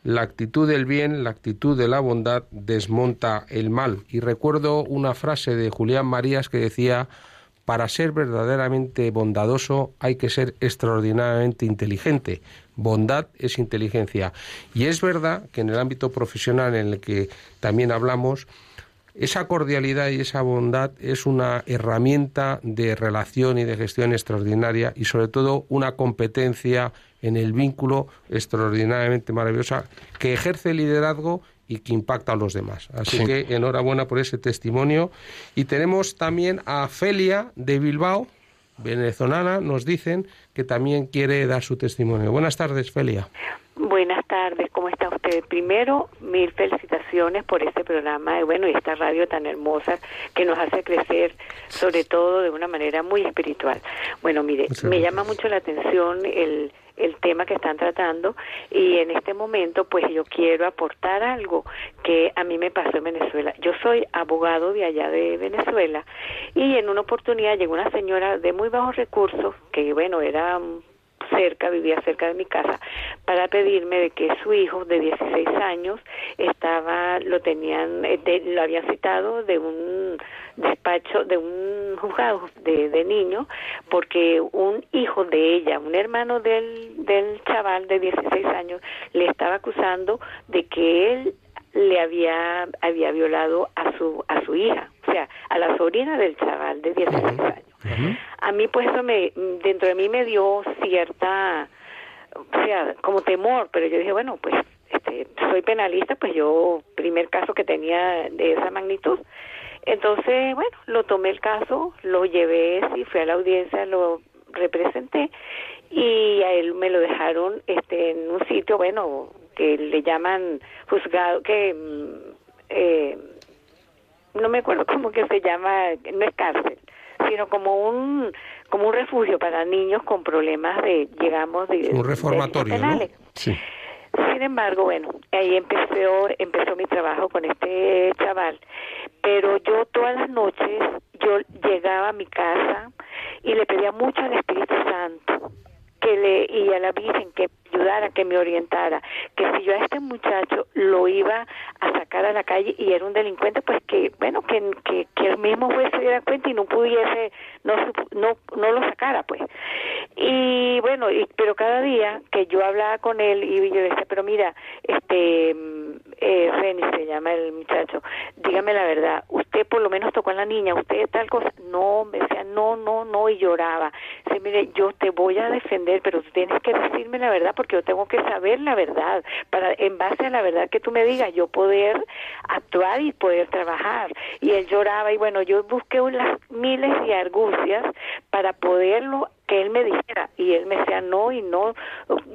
la actitud del bien, la actitud de la bondad desmonta el mal. Y recuerdo una frase de Julián Marías que decía, para ser verdaderamente bondadoso hay que ser extraordinariamente inteligente. Bondad es inteligencia. Y es verdad que en el ámbito profesional en el que también hablamos, esa cordialidad y esa bondad es una herramienta de relación y de gestión extraordinaria y sobre todo una competencia en el vínculo extraordinariamente maravillosa que ejerce liderazgo y que impacta a los demás. Así que enhorabuena por ese testimonio. Y tenemos también a Felia de Bilbao, venezolana, nos dicen que también quiere dar su testimonio. Buenas tardes, Felia. Buenas tardes, ¿cómo está usted? Primero, mil felicitaciones por este programa y bueno, y esta radio tan hermosa que nos hace crecer, sobre todo de una manera muy espiritual. Bueno, mire, me llama mucho la atención el, el tema que están tratando y en este momento pues yo quiero aportar algo que a mí me pasó en Venezuela. Yo soy abogado de allá de Venezuela y en una oportunidad llegó una señora de muy bajos recursos que bueno era cerca, vivía cerca de mi casa, para pedirme de que su hijo de 16 años estaba, lo tenían, eh, lo habían citado de un despacho, de un juzgado de, de niños, porque un hijo de ella, un hermano del, del chaval de 16 años, le estaba acusando de que él le había había violado a su a su hija, o sea, a la sobrina del chaval de 16 años. A mí pues eso me, dentro de mí me dio cierta, o sea, como temor, pero yo dije, bueno, pues este, soy penalista, pues yo, primer caso que tenía de esa magnitud. Entonces, bueno, lo tomé el caso, lo llevé, sí, fui a la audiencia, lo representé y a él me lo dejaron este en un sitio, bueno, que le llaman juzgado, que mm, eh, no me acuerdo cómo que se llama, no es cárcel, sino como un como un refugio para niños con problemas de, digamos, de un reformatorio, ¿no? Sí. Sin embargo, bueno, ahí empezó empezó mi trabajo con este chaval, pero yo todas las noches yo llegaba a mi casa y le pedía mucho al Espíritu Santo que le y a la Virgen que ayudara, que me orientara, que si yo a este muchacho lo iba a sacar a la calle y era un delincuente, pues que, bueno, que, que, el mismo juez se diera cuenta y no pudiese, no, no, no lo sacara, pues. Y bueno, y, pero cada día que yo hablaba con él y yo decía, pero mira, este, eh, se llama el muchacho, dígame la verdad, usted por lo menos tocó a la niña, usted tal cosa, no, me decía, no, no, no, y lloraba. Dice, mire, yo te voy a defender, pero tienes que decirme la verdad porque yo tengo que saber la verdad, para en base a la verdad que tú me digas, yo poder actuar y poder trabajar. Y él lloraba y bueno, yo busqué unas miles de argucias para poderlo que él me dijera y él me decía no y no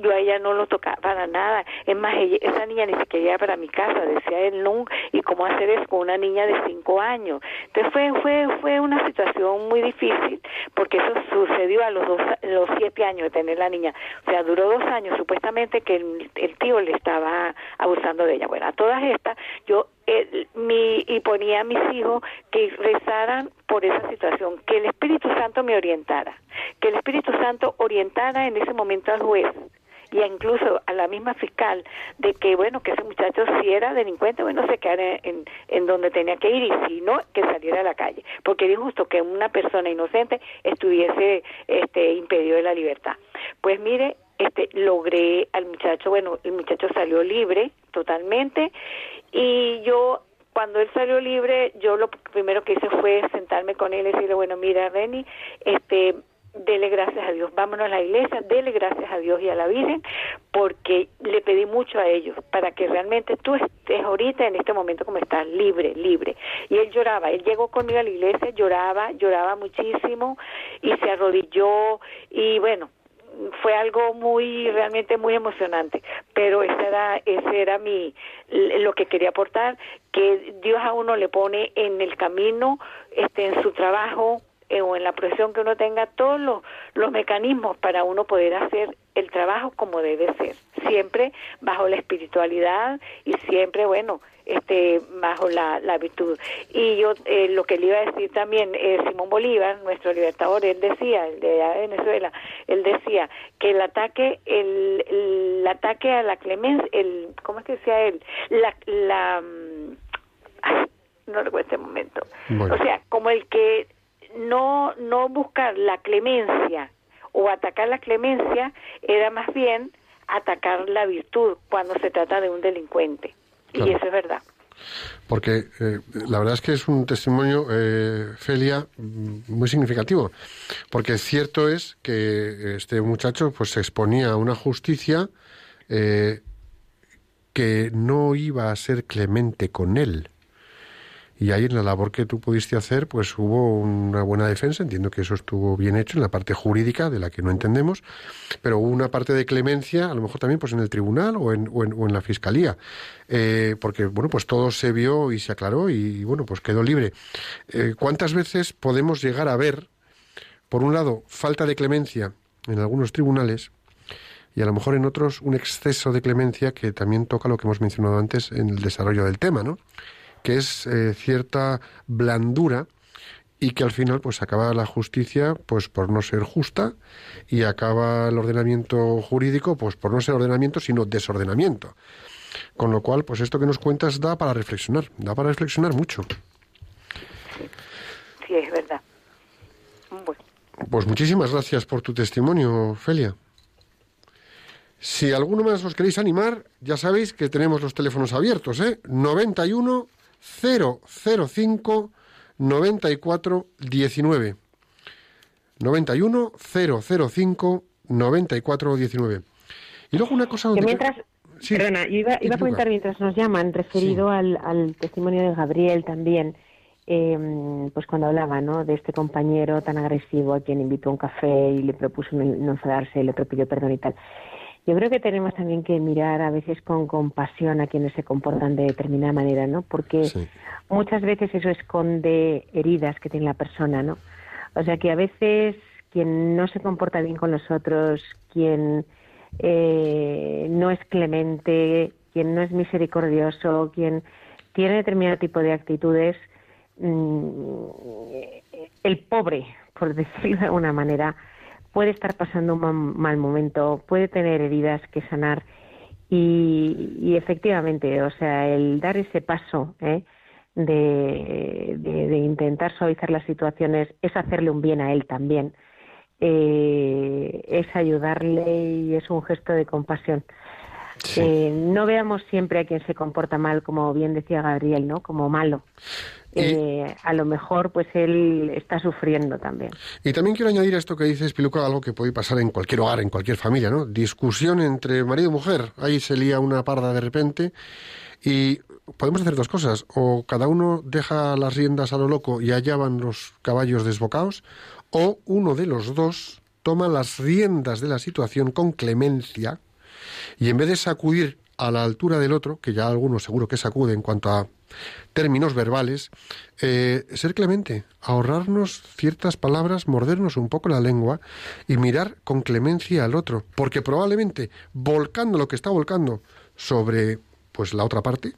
yo a ella no lo tocaba para nada es más esa niña ni siquiera iba para mi casa decía él no y cómo hacer eso con una niña de cinco años entonces fue fue fue una situación muy difícil porque eso sucedió a los dos los siete años de tener la niña. O sea duró dos años supuestamente que el tío le estaba abusando de ella. Bueno a todas estas yo mi, y ponía a mis hijos que rezaran por esa situación, que el Espíritu Santo me orientara, que el Espíritu Santo orientara en ese momento al juez y incluso a la misma fiscal de que bueno que ese muchacho si era delincuente bueno se quedara en, en donde tenía que ir y si no que saliera a la calle. Porque era injusto que una persona inocente estuviese este impedido de la libertad. Pues mire este logré al muchacho bueno el muchacho salió libre totalmente y yo, cuando él salió libre, yo lo primero que hice fue sentarme con él y decirle, bueno, mira, Reni, este, dele gracias a Dios, vámonos a la iglesia, dele gracias a Dios y a la Virgen, porque le pedí mucho a ellos para que realmente tú estés ahorita en este momento como estás, libre, libre. Y él lloraba, él llegó conmigo a la iglesia, lloraba, lloraba muchísimo y se arrodilló y bueno, fue algo muy realmente muy emocionante pero ese era ese era mi lo que quería aportar que Dios a uno le pone en el camino este en su trabajo eh, o en la profesión que uno tenga todos los, los mecanismos para uno poder hacer el trabajo como debe ser siempre bajo la espiritualidad y siempre bueno este bajo la, la virtud. Y yo eh, lo que le iba a decir también eh, Simón Bolívar nuestro libertador él decía el de Venezuela él decía que el ataque el, el ataque a la clemencia el cómo es que decía él la la mm, ay, no recuerdo este momento. O sea como el que no no buscar la clemencia o atacar la clemencia era más bien atacar la virtud cuando se trata de un delincuente y eso es verdad. Porque eh, la verdad es que es un testimonio, eh, Felia, mm, muy significativo. Porque cierto es que este muchacho pues se exponía a una justicia eh, que no iba a ser clemente con él. Y ahí en la labor que tú pudiste hacer, pues hubo una buena defensa, entiendo que eso estuvo bien hecho en la parte jurídica, de la que no entendemos, pero hubo una parte de clemencia, a lo mejor también pues en el tribunal o en, o en, la fiscalía, eh, porque bueno, pues todo se vio y se aclaró y, bueno, pues quedó libre. Eh, ¿Cuántas veces podemos llegar a ver, por un lado, falta de clemencia en algunos tribunales, y a lo mejor en otros un exceso de clemencia que también toca lo que hemos mencionado antes en el desarrollo del tema, ¿no? Que es eh, cierta blandura y que al final pues acaba la justicia pues por no ser justa y acaba el ordenamiento jurídico pues por no ser ordenamiento sino desordenamiento. Con lo cual, pues esto que nos cuentas da para reflexionar, da para reflexionar mucho. Sí, es verdad. Pues muchísimas gracias por tu testimonio, Felia. Si alguno más os queréis animar, ya sabéis que tenemos los teléfonos abiertos, ¿eh? 91 005 94 19. 91 005 94 19. Y luego una cosa... Que mientras, perdona, iba, iba a comentar mientras nos llaman, referido al, al, testimonio de Gabriel también, eh, pues cuando hablaba ¿no? de este compañero tan agresivo a quien invitó a un café y le propuso no enfadarse, le pidió perdón y tal. Yo creo que tenemos también que mirar a veces con compasión a quienes se comportan de determinada manera, ¿no? Porque muchas veces eso esconde heridas que tiene la persona, ¿no? O sea que a veces quien no se comporta bien con los otros, quien eh, no es clemente, quien no es misericordioso, quien tiene determinado tipo de actitudes, mm, el pobre, por decirlo de alguna manera, puede estar pasando un mal momento, puede tener heridas que sanar y, efectivamente, o sea, el dar ese paso ¿eh? de, intentar suavizar las situaciones es hacerle un bien a él también, eh, es ayudarle y es un gesto de compasión. Eh, no veamos siempre a quien se comporta mal, como bien decía Gabriel, ¿no? Como malo. Eh, a lo mejor pues él está sufriendo también. Y también quiero añadir a esto que dices, Piluca, algo que puede pasar en cualquier hogar, en cualquier familia, ¿no? Discusión entre marido y mujer. Ahí se lía una parda de repente y podemos hacer dos cosas. O cada uno deja las riendas a lo loco y allá van los caballos desbocados, o uno de los dos toma las riendas de la situación con clemencia y en vez de sacudir a la altura del otro, que ya algunos seguro que sacude en cuanto a términos verbales, eh, ser clemente, ahorrarnos ciertas palabras, mordernos un poco la lengua y mirar con clemencia al otro, porque probablemente volcando lo que está volcando sobre pues la otra parte,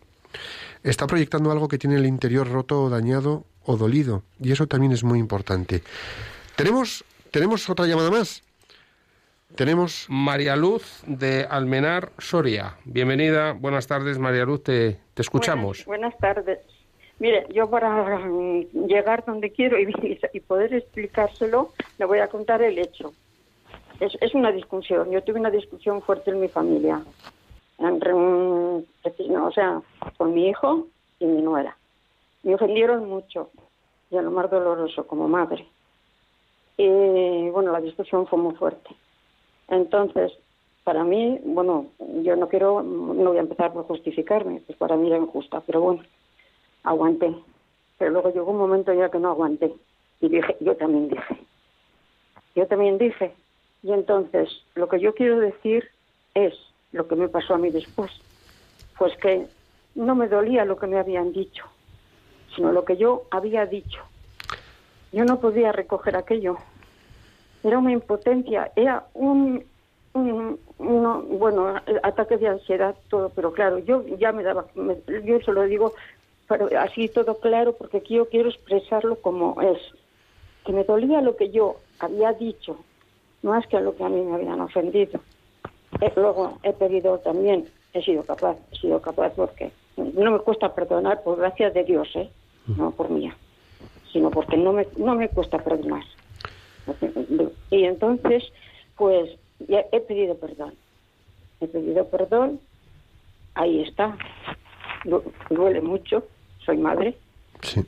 está proyectando algo que tiene el interior roto dañado o dolido, y eso también es muy importante. Tenemos tenemos otra llamada más. Tenemos María Luz de Almenar, Soria. Bienvenida, buenas tardes María Luz, te, escuchamos. Buenas, tardes. Mire, yo para mm, llegar donde quiero y, y, poder explicárselo, le voy a contar el hecho. Es, es, una discusión. Yo tuve una discusión fuerte en mi familia. Entre un, o sea, con mi hijo y mi nuera. Me ofendieron mucho y a lo más doloroso como madre. Y bueno, la discusión fue muy fuerte. Entonces, para mí, bueno, yo no quiero, no voy a empezar por justificarme, pues para mí era injusta, pero bueno, aguanté. Pero luego llegó un momento ya que no aguanté y dije, yo también dije, yo también dije. Y entonces, lo que yo quiero decir es lo que me pasó a mí después, pues que no me dolía lo que me habían dicho, sino lo que yo había dicho. Yo no podía recoger aquello, era una impotencia, era un, un, bueno, ataque de ansiedad, todo, pero claro, yo ya me daba, yo se lo digo pero así todo claro, porque yo quiero expresarlo como es, que me dolía lo que yo había dicho, más que a lo que a mí me habían ofendido. Eh, luego he pedido también, he sido capaz, he sido capaz porque no me cuesta perdonar por gracia de Dios, ¿eh? no por mía, sino porque no me, no me cuesta perdonar. Y entonces, pues, ya he pedido perdón. He pedido perdón, ahí está. Duele mucho, soy madre. Sí.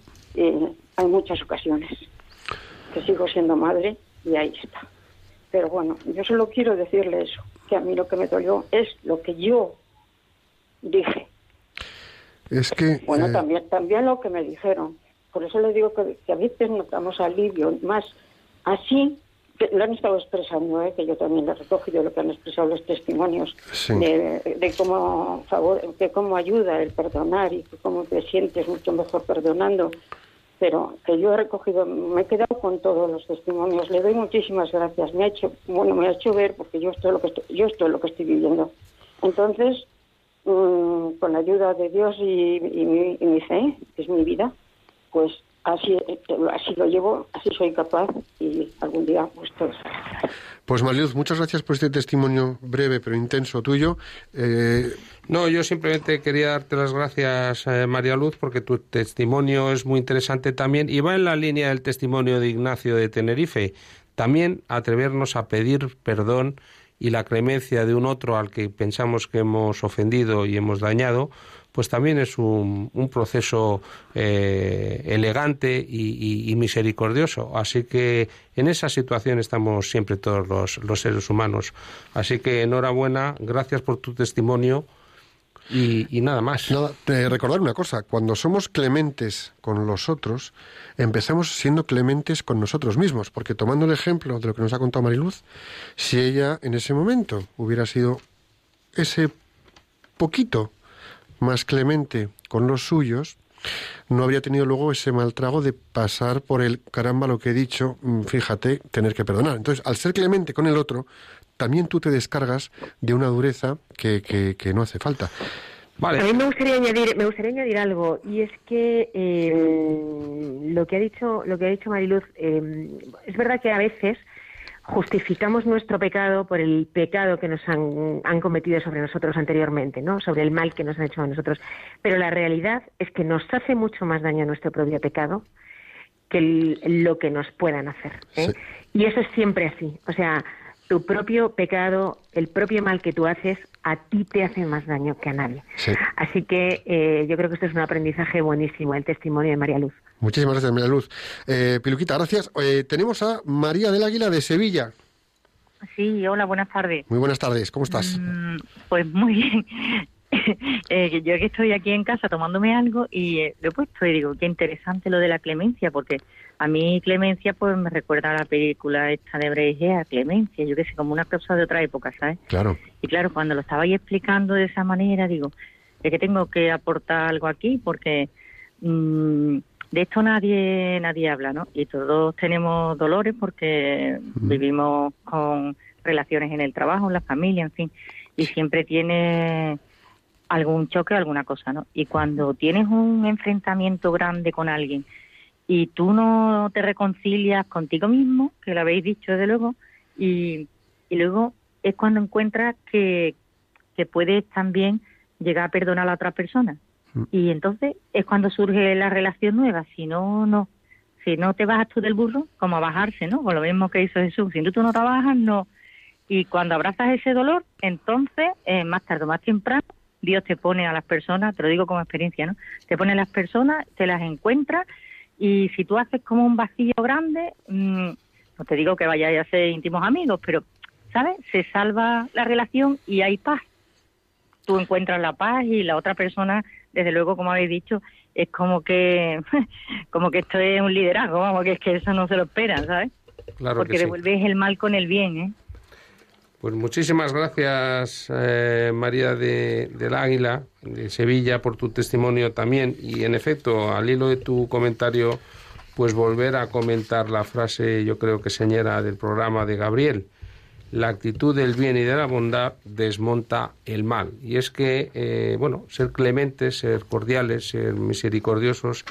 hay muchas ocasiones que sigo siendo madre y ahí está. Pero bueno, yo solo quiero decirle eso, que a mí lo que me dolió es lo que yo dije. Es que... Bueno, eh, también, también lo que me dijeron. Por eso le digo que, que a veces notamos alivio, más así, lo han estado expresando, ¿eh? que yo también lo he recogido, lo que han expresado los testimonios Sí. de, de cómo favor, de cómo ayuda el perdonar y que cómo te sientes mucho mejor perdonando. Pero que yo he recogido, me he quedado con todos los testimonios. Le doy muchísimas gracias. Me ha hecho, bueno, me ha hecho ver porque yo esto es lo que estoy, yo esto es lo que estoy viviendo. Entonces, mm, con la ayuda de Dios y, y mi, y mi fe, que es mi vida, pues así, así lo llevo, así soy capaz y algún día pues todo. Pues Mariluz, muchas gracias por este testimonio breve pero intenso tuyo. Eh, No, yo simplemente quería darte las gracias, eh, María Luz, porque tu testimonio es muy interesante también y va en la línea del testimonio de Ignacio de Tenerife. También atrevernos a pedir perdón y la clemencia de un otro al que pensamos que hemos ofendido y hemos dañado, pues también es un, proceso eh, elegante y, misericordioso. Así que en esa situación estamos siempre todos los, seres humanos. Así que enhorabuena, gracias por tu testimonio y, nada más. Nada, te recordar una cosa, cuando somos clementes con los otros, empezamos siendo clementes con nosotros mismos, porque tomando el ejemplo de lo que nos ha contado Mariluz, si ella en ese momento hubiera sido ese poquito más clemente con los suyos, no habría tenido luego ese mal trago de pasar por el caramba lo que he dicho, mm, fíjate, tener que perdonar. Entonces, al ser clemente con el otro, también tú te descargas de una dureza que, que- que no hace falta. A mí me gustaría añadir, me gustaría añadir algo y es que eh, lo que ha dicho, lo que ha dicho Mariluz, eh, es verdad que a veces justificamos nuestro pecado por el pecado que nos han, han cometido sobre nosotros anteriormente, ¿no? Sobre el mal que nos han hecho a nosotros. Pero la realidad es que nos hace mucho más daño nuestro propio pecado que el- lo que nos puedan hacer. ¿eh? Y eso es siempre así. O sea, tu propio pecado, el propio mal que tú haces, a ti te hace más daño que a nadie. Así que eh, yo creo que esto es un aprendizaje buenísimo, el testimonio de María Luz. Muchísimas gracias, María Luz. Eh, Piluquita, gracias. Eh, tenemos a María del Águila de Sevilla. Sí, hola, buenas tardes. Muy buenas tardes, ¿cómo estás? Mm, Pues muy bien. Eh, yo que estoy aquí en casa tomándome algo y eh, lo he puesto y digo, qué interesante lo de la clemencia, porque a mí clemencia pues me recuerda a la película esta de Breigea, Clemencia, yo que sé, como una cosa de otra época, ¿sabes? Claro. Y claro, cuando lo estabais explicando de esa manera, digo, es que tengo que aportar algo aquí porque mm, de esto nadie nadie habla, ¿no? Y todos tenemos dolores porque vivimos con relaciones en el trabajo, en la familia, en fin, y siempre tiene algún choque, alguna cosa, ¿no? Y cuando tienes un enfrentamiento grande con alguien y tú no te reconcilias contigo mismo, que lo habéis dicho desde luego, y, y luego es cuando encuentras que, que puedes también llegar a perdonar a la otra persona. Y entonces es cuando surge la relación nueva. Si no, no. Si no te bajas tú del burro, como a bajarse, ¿no? Con lo mismo que hizo Jesús. Si tú no te bajas, no. Y cuando abrazas ese dolor, entonces, eh, más tarde o más temprano, Dios te pone a las personas, te lo digo como experiencia, ¿no? Te pone a las personas, te las encuentras y si tú haces como un vacío grande, mm, no te digo que vayáis a ser íntimos amigos, pero, ¿sabes? Se salva la relación y hay paz. Tú encuentras la paz y la otra persona, desde luego, como habéis dicho, es como que, como que esto es un liderazgo, vamos, que es que eso no se lo esperan, ¿sabes? Claro Porque que sí. devuelves el mal con el bien, ¿eh? Pues muchísimas gracias, eh, María de, del Águila, de Sevilla, por tu testimonio también. Y en efecto, al hilo de tu comentario, pues volver a comentar la frase, yo creo que señora del programa de Gabriel. La actitud del bien y de la bondad desmonta el mal. Y es que, eh, bueno, ser clementes, ser cordiales, ser misericordiosos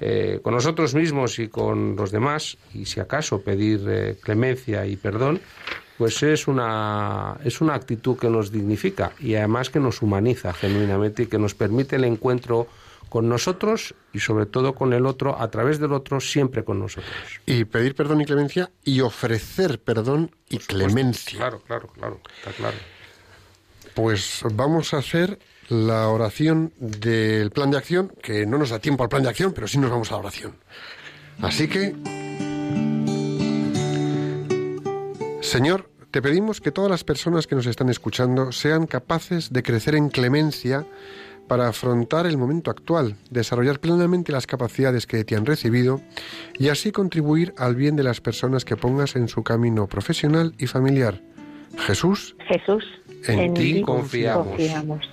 eh, con nosotros mismos y con los demás, y si acaso pedir eh, clemencia y perdón, pues es una, es una actitud que nos dignifica y además que nos humaniza genuinamente y que nos permite el encuentro con nosotros y sobre todo con el otro, a través del otro, siempre con nosotros. Y pedir perdón y clemencia y ofrecer perdón y clemencia. Claro, claro, claro, está claro. Pues vamos a hacer la oración del plan de acción, que no nos da tiempo al plan de acción, pero sí nos vamos a la oración. Así que, Señor, te pedimos que todas las personas que nos están escuchando sean capaces de crecer en clemencia para afrontar el momento actual, desarrollar plenamente las capacidades que te han recibido y así contribuir al bien de las personas que pongas en su camino profesional y familiar. Jesús, Jesús, en, ti confiamos. confiamos.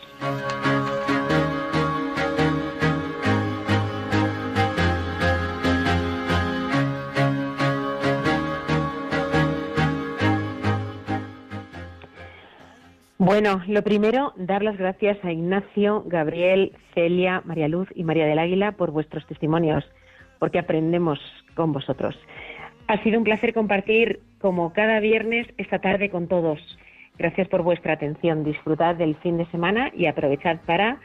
Bueno, lo primero, dar las gracias a Ignacio, Gabriel, Celia, María Luz y María del Águila por vuestros testimonios, porque aprendemos con vosotros. Ha sido un placer compartir, como cada viernes, esta tarde con todos. Gracias por vuestra atención. Disfrutad del fin de semana y aprovechad para,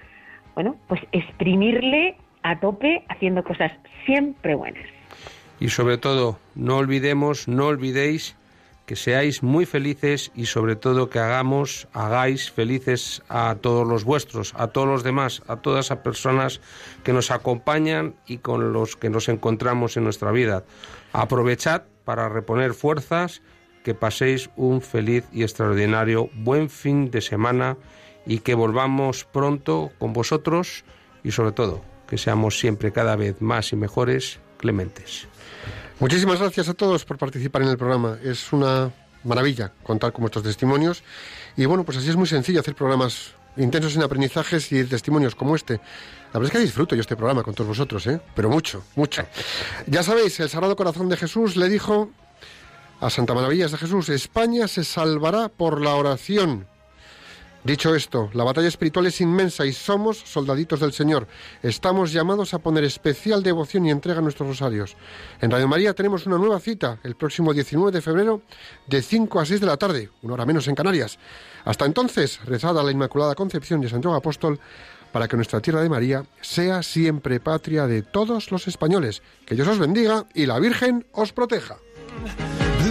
bueno, pues exprimirle a tope haciendo cosas siempre buenas. Y sobre todo, no olvidemos, no olvidéis que seáis muy felices y sobre todo que hagamos, hagáis felices a todos los vuestros, a todos los demás, a todas esas personas que nos acompañan y con los que nos encontramos en nuestra vida. Aprovechad para reponer fuerzas, que paséis un feliz y extraordinario buen fin de semana y que volvamos pronto con vosotros y sobre todo que seamos siempre cada vez más y mejores clementes. Muchísimas gracias a todos por participar en el programa. Es una maravilla contar con vuestros testimonios. Y bueno, pues así es muy sencillo hacer programas intensos en aprendizajes y testimonios como este. La verdad es que disfruto yo este programa con todos vosotros, ¿eh? Pero mucho, mucho. Ya sabéis, el Sagrado Corazón de Jesús le dijo a Santa Maravillas de Jesús, España se salvará por la oración. Dicho esto, la batalla espiritual es inmensa y somos soldaditos del Señor. Estamos llamados a poner especial devoción y entrega a nuestros rosarios. En Radio María tenemos una nueva cita el próximo 19 de febrero de 5 a 6 de la tarde, una hora menos en Canarias. Hasta entonces, rezada la Inmaculada Concepción de Santiago Apóstol para que nuestra tierra de María sea siempre patria de todos los españoles. Que Dios os bendiga y la Virgen os proteja.